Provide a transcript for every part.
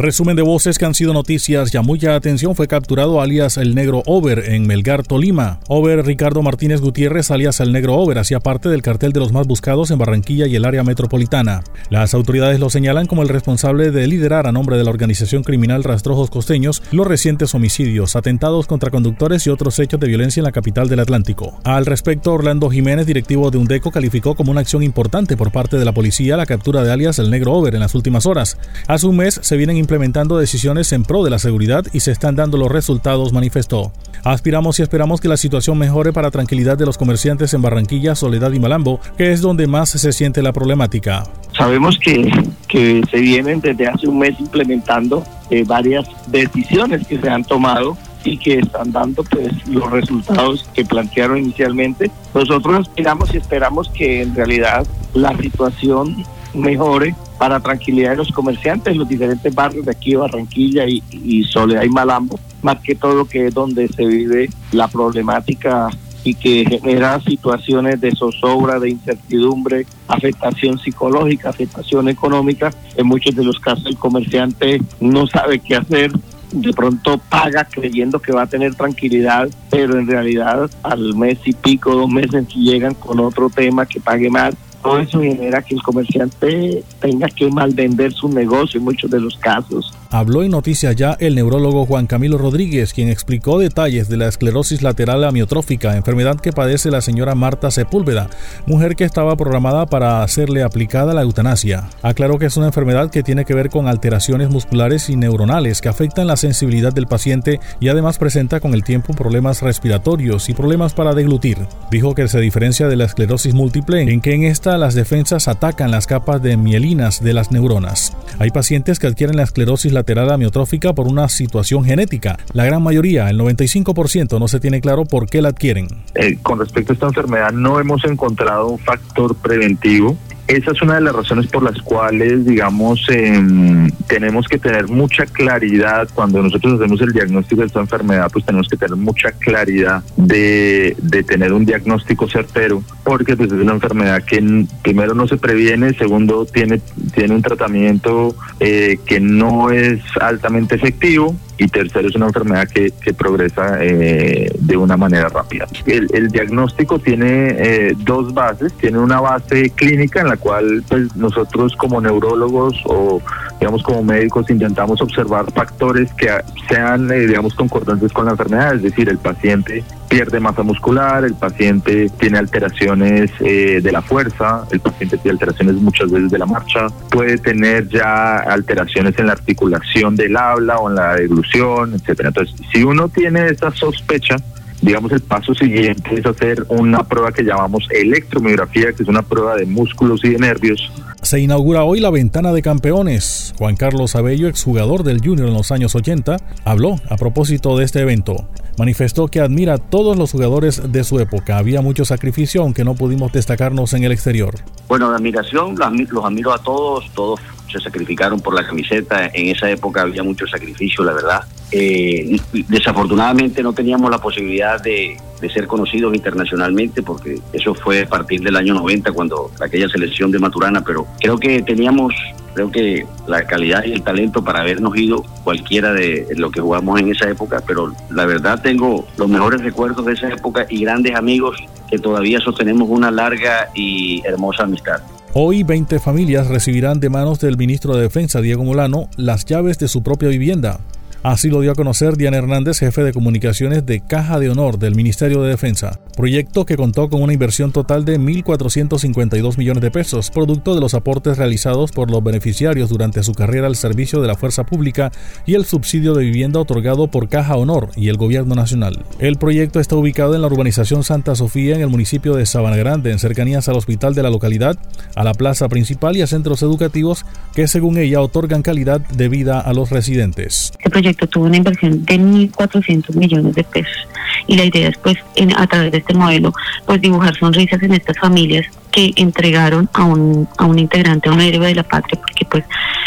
Resumen de voces que han sido noticias. Ya mucha atención fue capturado alias el Negro Over en Melgar, Tolima. Over Ricardo Martínez Gutiérrez alias el Negro Over hacía parte del cartel de los más buscados en Barranquilla y el área metropolitana. Las autoridades lo señalan como el responsable de liderar a nombre de la organización criminal Rastrojos Costeños los recientes homicidios, atentados contra conductores y otros hechos de violencia en la capital del Atlántico. Al respecto, Orlando Jiménez, directivo de UNDECO, calificó como una acción importante por parte de la policía la captura de alias el Negro Over en las últimas horas. Hace un mes se vienen implementando decisiones en pro de la seguridad y se están dando los resultados, manifestó. Aspiramos y esperamos que la situación mejore para tranquilidad de los comerciantes en Barranquilla, Soledad y Malambo, que es donde más se siente la problemática. Sabemos que, que se vienen desde hace un mes implementando eh, varias decisiones que se han tomado y que están dando pues los resultados que plantearon inicialmente. Nosotros aspiramos y esperamos que en realidad la situación mejore para tranquilidad de los comerciantes, los diferentes barrios de aquí, Barranquilla y, Soledad y Malambo, más que todo que es donde se vive la problemática y que genera situaciones de zozobra, de incertidumbre, afectación psicológica, afectación económica. En muchos de los casos el comerciante no sabe qué hacer, de pronto paga creyendo que va a tener tranquilidad, pero en realidad al mes y pico, dos meses llegan con otro tema que pague más todo eso genera que el comerciante tenga que mal vender su negocio en muchos de los casos. Habló en Noticias Ya el neurólogo Juan Camilo Rodríguez, quien explicó detalles de la esclerosis lateral amiotrófica, enfermedad que padece la señora Marta Sepúlveda, mujer que estaba programada para hacerle aplicada la eutanasia. Aclaró que es una enfermedad que tiene que ver con alteraciones musculares y neuronales que afectan la sensibilidad del paciente y además presenta con el tiempo problemas respiratorios y problemas para deglutir. Dijo que se diferencia de la esclerosis múltiple en que en esta las defensas atacan las capas de mielinas de las neuronas. Hay pacientes que adquieren la esclerosis lateral amiotrófica por una situación genética. La gran mayoría, el 95%, no se tiene claro por qué la adquieren. Eh, con respecto a esta enfermedad, no hemos encontrado un factor preventivo esa es una de las razones por las cuales, digamos, em, tenemos que tener mucha claridad cuando nosotros hacemos el diagnóstico de esta enfermedad, pues tenemos que tener mucha claridad de, de tener un diagnóstico certero, porque pues, es una enfermedad que primero no se previene, segundo tiene, tiene un tratamiento eh, que no es altamente efectivo y tercero es una enfermedad que, progresa eh, de una manera rápida. El, el diagnóstico tiene eh, dos bases, tiene una base clínica en la cual pues nosotros como neurólogos o digamos como médicos intentamos observar factores que sean eh, digamos concordantes con la enfermedad, es decir, el paciente pierde masa muscular, el paciente tiene alteraciones eh, de la fuerza, el paciente tiene alteraciones muchas veces de la marcha, puede tener ya alteraciones en la articulación del habla o en la deglución, etcétera. Entonces, si uno tiene esa sospecha, digamos el paso siguiente es hacer una prueba que llamamos electromiografía, que es una prueba de músculos y de nervios. Se inaugura hoy la ventana de campeones. Juan Carlos Abello, exjugador del Junior en los años 80, habló a propósito de este evento. Manifestó que admira a todos los jugadores de su época. Había mucho sacrificio, aunque no pudimos destacarnos en el exterior. Bueno, de admiración, los admiro a todos, todos se sacrificaron por la camiseta. En esa época había mucho sacrificio, la verdad. Eh, desafortunadamente no teníamos la posibilidad de, de, ser conocidos internacionalmente porque eso fue a partir del año 90 cuando aquella selección de Maturana, pero creo que teníamos creo que la calidad y el talento para habernos ido cualquiera de lo que jugamos en esa época, pero la verdad tengo los mejores recuerdos de esa época y grandes amigos que todavía sostenemos una larga y hermosa amistad. Hoy 20 familias recibirán de manos del ministro de Defensa, Diego Molano, las llaves de su propia vivienda. Así lo dio a conocer Diana Hernández, jefe de comunicaciones de Caja de Honor del Ministerio de Defensa, proyecto que contó con una inversión total de 1.452 millones de pesos, producto de los aportes realizados por los beneficiarios durante su carrera al servicio de la fuerza pública y el subsidio de vivienda otorgado por Caja Honor y el Gobierno Nacional. El proyecto está ubicado en la urbanización Santa Sofía, en el municipio de Sabana Grande, en cercanías al hospital de la localidad, a la plaza principal y a centros educativos que, según ella, otorgan calidad de vida a los residentes. Tuvo una inversión de 1.400 millones de pesos y la idea es pues en, a través de este modelo pues dibujar sonrisas en estas familias que entregaron a un, a un integrante, a un héroe de la patria, porque pues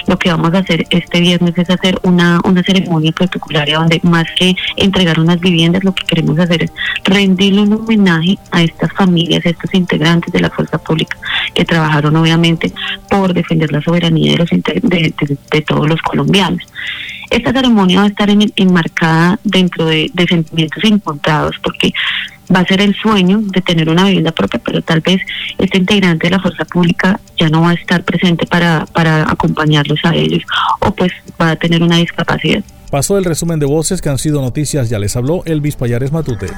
lo que vamos a hacer este viernes es hacer una, una ceremonia protocolaria donde más que entregar unas viviendas, lo que queremos hacer es rendirle un homenaje a estas familias, a estos integrantes de la fuerza pública que trabajaron obviamente por defender la soberanía de, los, de todos los colombianos. Esta ceremonia va a estar enmarcada dentro de, sentimientos encontrados porque va a ser el sueño de tener una vivienda propia, pero tal vez este integrante de la fuerza pública ya no va a estar presente para, para acompañarlos a ellos o pues va a tener una discapacidad. Pasó el resumen de voces que han sido noticias, ya les habló Elvis Payares Matute.